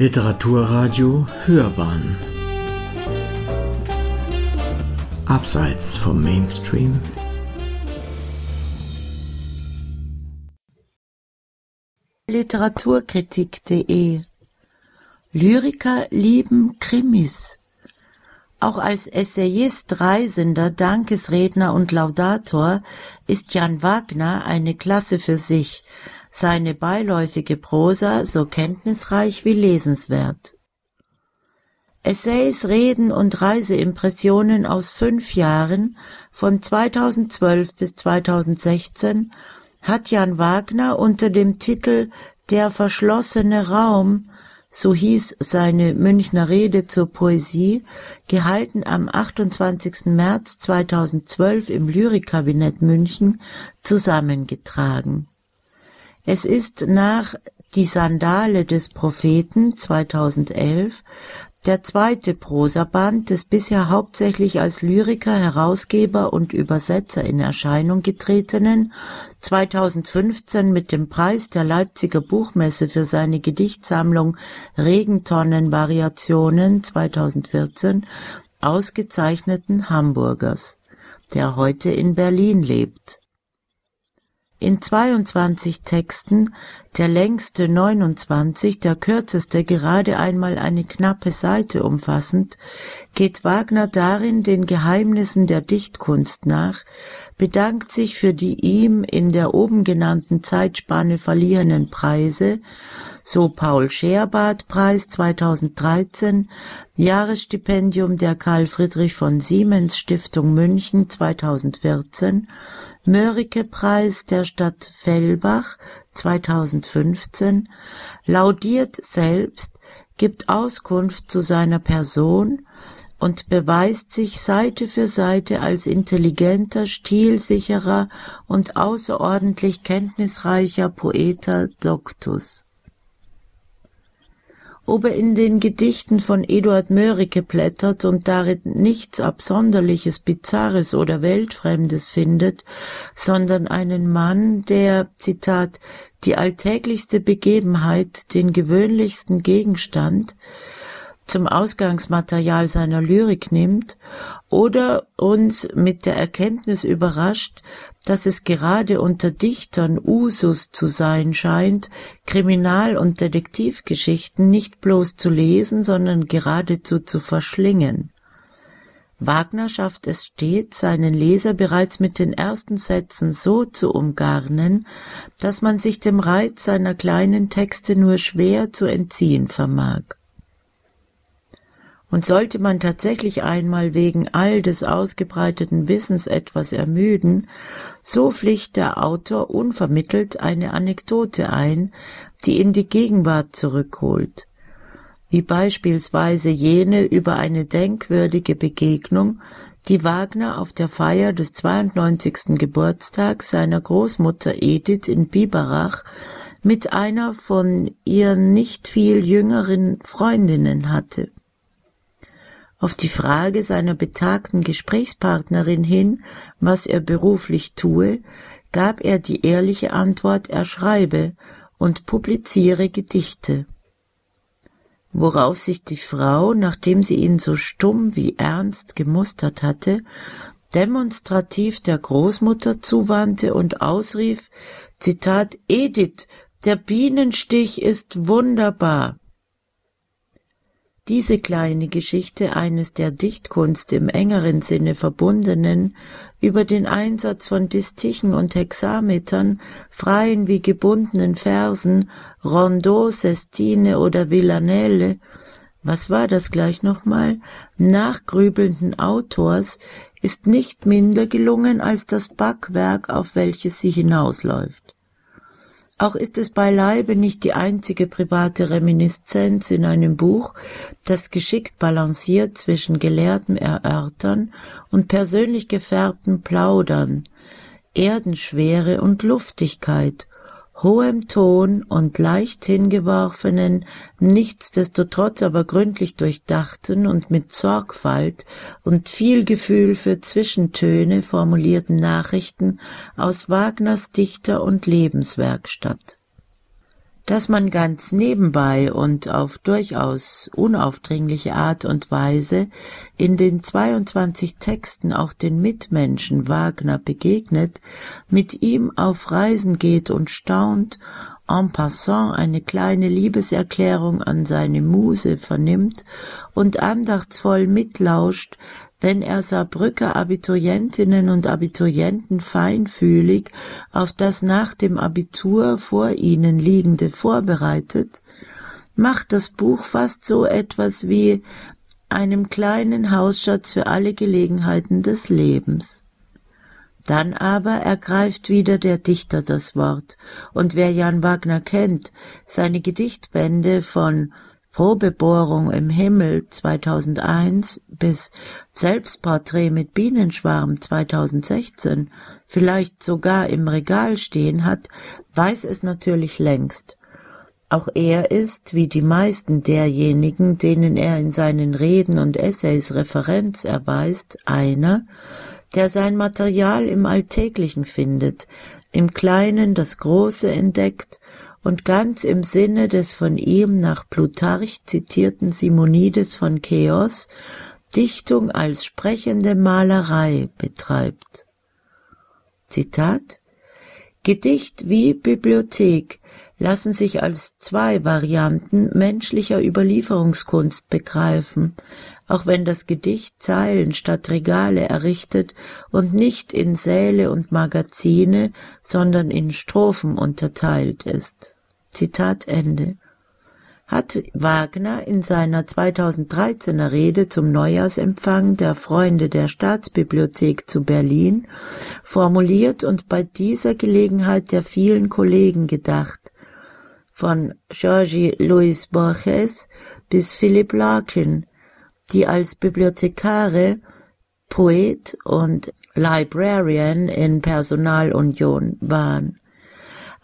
Literaturradio Hörbahn. Abseits vom Mainstream. Literaturkritik.de Lyriker lieben Krimis. Auch als Essayist, Reisender, Dankesredner und Laudator ist Jan Wagner eine Klasse für sich, seine beiläufige Prosa so kenntnisreich wie lesenswert. Essays, Reden und Reiseimpressionen aus fünf Jahren von 2012 bis 2016 hat Jan Wagner unter dem Titel Der verschlossene Raum, so hieß seine Münchner Rede zur Poesie, gehalten am 28. März 2012 im Lyrikkabinett München, zusammengetragen. Es ist nach Die Sandale des Propheten 2011 der zweite Prosaband des bisher hauptsächlich als Lyriker, Herausgeber und Übersetzer in Erscheinung getretenen, 2015 mit dem Preis der Leipziger Buchmesse für seine Gedichtsammlung Regentonnenvariationen 2014 ausgezeichneten Hamburgers, der heute in Berlin lebt in 22 Texten, der längste 29, der kürzeste gerade einmal eine knappe Seite umfassend, geht Wagner darin den Geheimnissen der Dichtkunst nach, bedankt sich für die ihm in der oben genannten Zeitspanne verliehenen Preise, so Paul Scherbart Preis 2013, Jahresstipendium der Karl Friedrich von Siemens Stiftung München 2014 Mörike-Preis der Stadt Fellbach 2015, laudiert selbst, gibt Auskunft zu seiner Person und beweist sich Seite für Seite als intelligenter, stilsicherer und außerordentlich kenntnisreicher Poeta Doctus ob er in den Gedichten von Eduard Mörike blättert und darin nichts Absonderliches, Bizarres oder Weltfremdes findet, sondern einen Mann, der, Zitat, die alltäglichste Begebenheit, den gewöhnlichsten Gegenstand, zum Ausgangsmaterial seiner Lyrik nimmt oder uns mit der Erkenntnis überrascht, dass es gerade unter Dichtern Usus zu sein scheint, Kriminal- und Detektivgeschichten nicht bloß zu lesen, sondern geradezu zu verschlingen. Wagner schafft es stets, seinen Leser bereits mit den ersten Sätzen so zu umgarnen, dass man sich dem Reiz seiner kleinen Texte nur schwer zu entziehen vermag. Und sollte man tatsächlich einmal wegen all des ausgebreiteten Wissens etwas ermüden, so pflicht der Autor unvermittelt eine Anekdote ein, die in die Gegenwart zurückholt, wie beispielsweise jene über eine denkwürdige Begegnung, die Wagner auf der Feier des 92. Geburtstags seiner Großmutter Edith in Biberach mit einer von ihr nicht viel jüngeren Freundinnen hatte. Auf die Frage seiner betagten Gesprächspartnerin hin, was er beruflich tue, gab er die ehrliche Antwort, er schreibe und publiziere Gedichte. Worauf sich die Frau, nachdem sie ihn so stumm wie ernst gemustert hatte, demonstrativ der Großmutter zuwandte und ausrief, Zitat, Edith, der Bienenstich ist wunderbar. Diese kleine Geschichte eines der Dichtkunst im engeren Sinne verbundenen, über den Einsatz von Distichen und Hexametern, freien wie gebundenen Versen, Rondeau, Sestine oder Villanelle, was war das gleich nochmal, nachgrübelnden Autors, ist nicht minder gelungen als das Backwerk, auf welches sie hinausläuft. Auch ist es beileibe nicht die einzige private Reminiszenz in einem Buch, das geschickt balanciert zwischen gelehrtem Erörtern und persönlich gefärbtem Plaudern, Erdenschwere und Luftigkeit, hohem Ton und leicht hingeworfenen, nichtsdestotrotz aber gründlich durchdachten und mit Sorgfalt und viel Gefühl für Zwischentöne formulierten Nachrichten aus Wagners Dichter- und Lebenswerkstatt. Dass man ganz nebenbei und auf durchaus unaufdringliche Art und Weise in den 22 Texten auch den Mitmenschen Wagner begegnet, mit ihm auf Reisen geht und staunt, en passant eine kleine Liebeserklärung an seine Muse vernimmt und andachtsvoll mitlauscht, wenn er Saarbrücker Abiturientinnen und Abiturienten feinfühlig auf das nach dem Abitur vor ihnen liegende vorbereitet, macht das Buch fast so etwas wie einem kleinen Hausschatz für alle Gelegenheiten des Lebens. Dann aber ergreift wieder der Dichter das Wort, und wer Jan Wagner kennt, seine Gedichtbände von Probebohrung im Himmel 2001 bis Selbstporträt mit Bienenschwarm 2016 vielleicht sogar im Regal stehen hat, weiß es natürlich längst. Auch er ist, wie die meisten derjenigen, denen er in seinen Reden und Essays Referenz erweist, einer, der sein Material im Alltäglichen findet, im Kleinen das Große entdeckt und ganz im Sinne des von ihm nach Plutarch zitierten Simonides von Cheos Dichtung als sprechende Malerei betreibt. Zitat Gedicht wie Bibliothek lassen sich als zwei Varianten menschlicher Überlieferungskunst begreifen, auch wenn das Gedicht Zeilen statt Regale errichtet und nicht in Säle und Magazine, sondern in Strophen unterteilt ist. Zitat Ende. Hat Wagner in seiner 2013er Rede zum Neujahrsempfang der Freunde der Staatsbibliothek zu Berlin formuliert und bei dieser Gelegenheit der vielen Kollegen gedacht, von Georgi Luis Borges bis Philip Larkin, die als Bibliothekare, Poet und Librarian in Personalunion waren.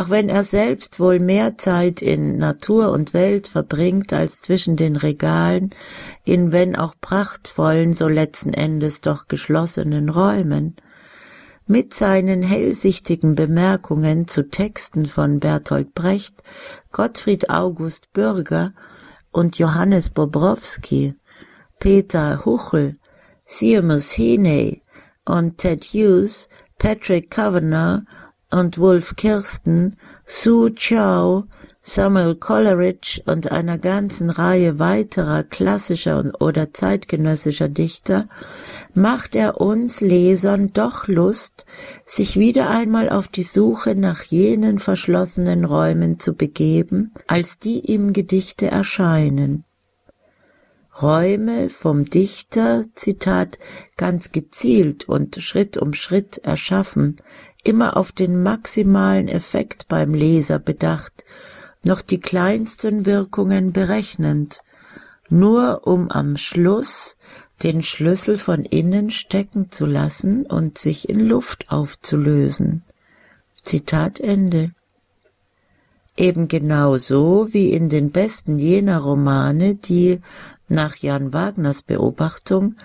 Auch wenn er selbst wohl mehr Zeit in Natur und Welt verbringt als zwischen den Regalen, in wenn auch prachtvollen, so letzten Endes doch geschlossenen Räumen, mit seinen hellsichtigen Bemerkungen zu Texten von Bertolt Brecht, Gottfried August Bürger und Johannes Bobrowski, Peter Huchel, Seamus Heaney und Ted Hughes, Patrick Kavanagh und Wolf Kirsten, Sue Chow, Samuel Coleridge und einer ganzen Reihe weiterer klassischer oder zeitgenössischer Dichter macht er uns Lesern doch Lust, sich wieder einmal auf die Suche nach jenen verschlossenen Räumen zu begeben, als die ihm Gedichte erscheinen. Räume vom Dichter, Zitat, ganz gezielt und Schritt um Schritt erschaffen, immer auf den maximalen Effekt beim Leser bedacht, noch die kleinsten Wirkungen berechnend, nur um am Schluss den Schlüssel von innen stecken zu lassen und sich in Luft aufzulösen. Zitat Ende. Eben genau so wie in den besten jener Romane, die nach Jan Wagners Beobachtung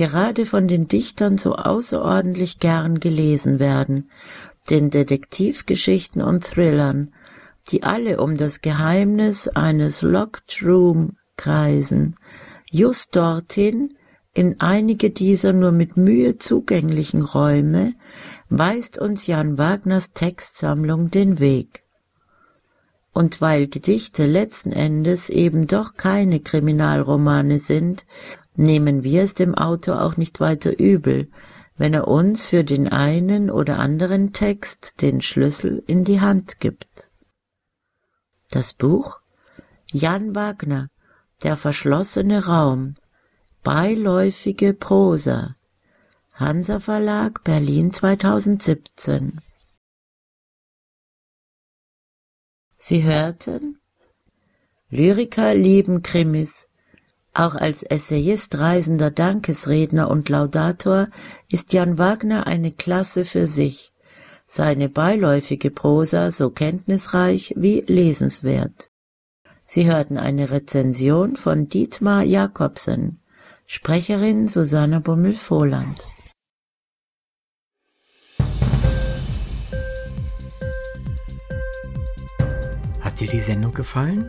gerade von den Dichtern so außerordentlich gern gelesen werden, den Detektivgeschichten und Thrillern, die alle um das Geheimnis eines Locked Room kreisen, just dorthin, in einige dieser nur mit Mühe zugänglichen Räume, weist uns Jan Wagners Textsammlung den Weg. Und weil Gedichte letzten Endes eben doch keine Kriminalromane sind, nehmen wir es dem Autor auch nicht weiter übel, wenn er uns für den einen oder anderen Text den Schlüssel in die Hand gibt. Das Buch Jan Wagner Der verschlossene Raum Beiläufige Prosa Hansa Verlag Berlin 2017 Sie hörten Lyriker lieben Krimis auch als Essayist, reisender Dankesredner und Laudator ist Jan Wagner eine Klasse für sich, seine beiläufige Prosa so kenntnisreich wie lesenswert. Sie hörten eine Rezension von Dietmar Jakobsen, Sprecherin Susanne Bummel-Vohland. Hat dir die Sendung gefallen?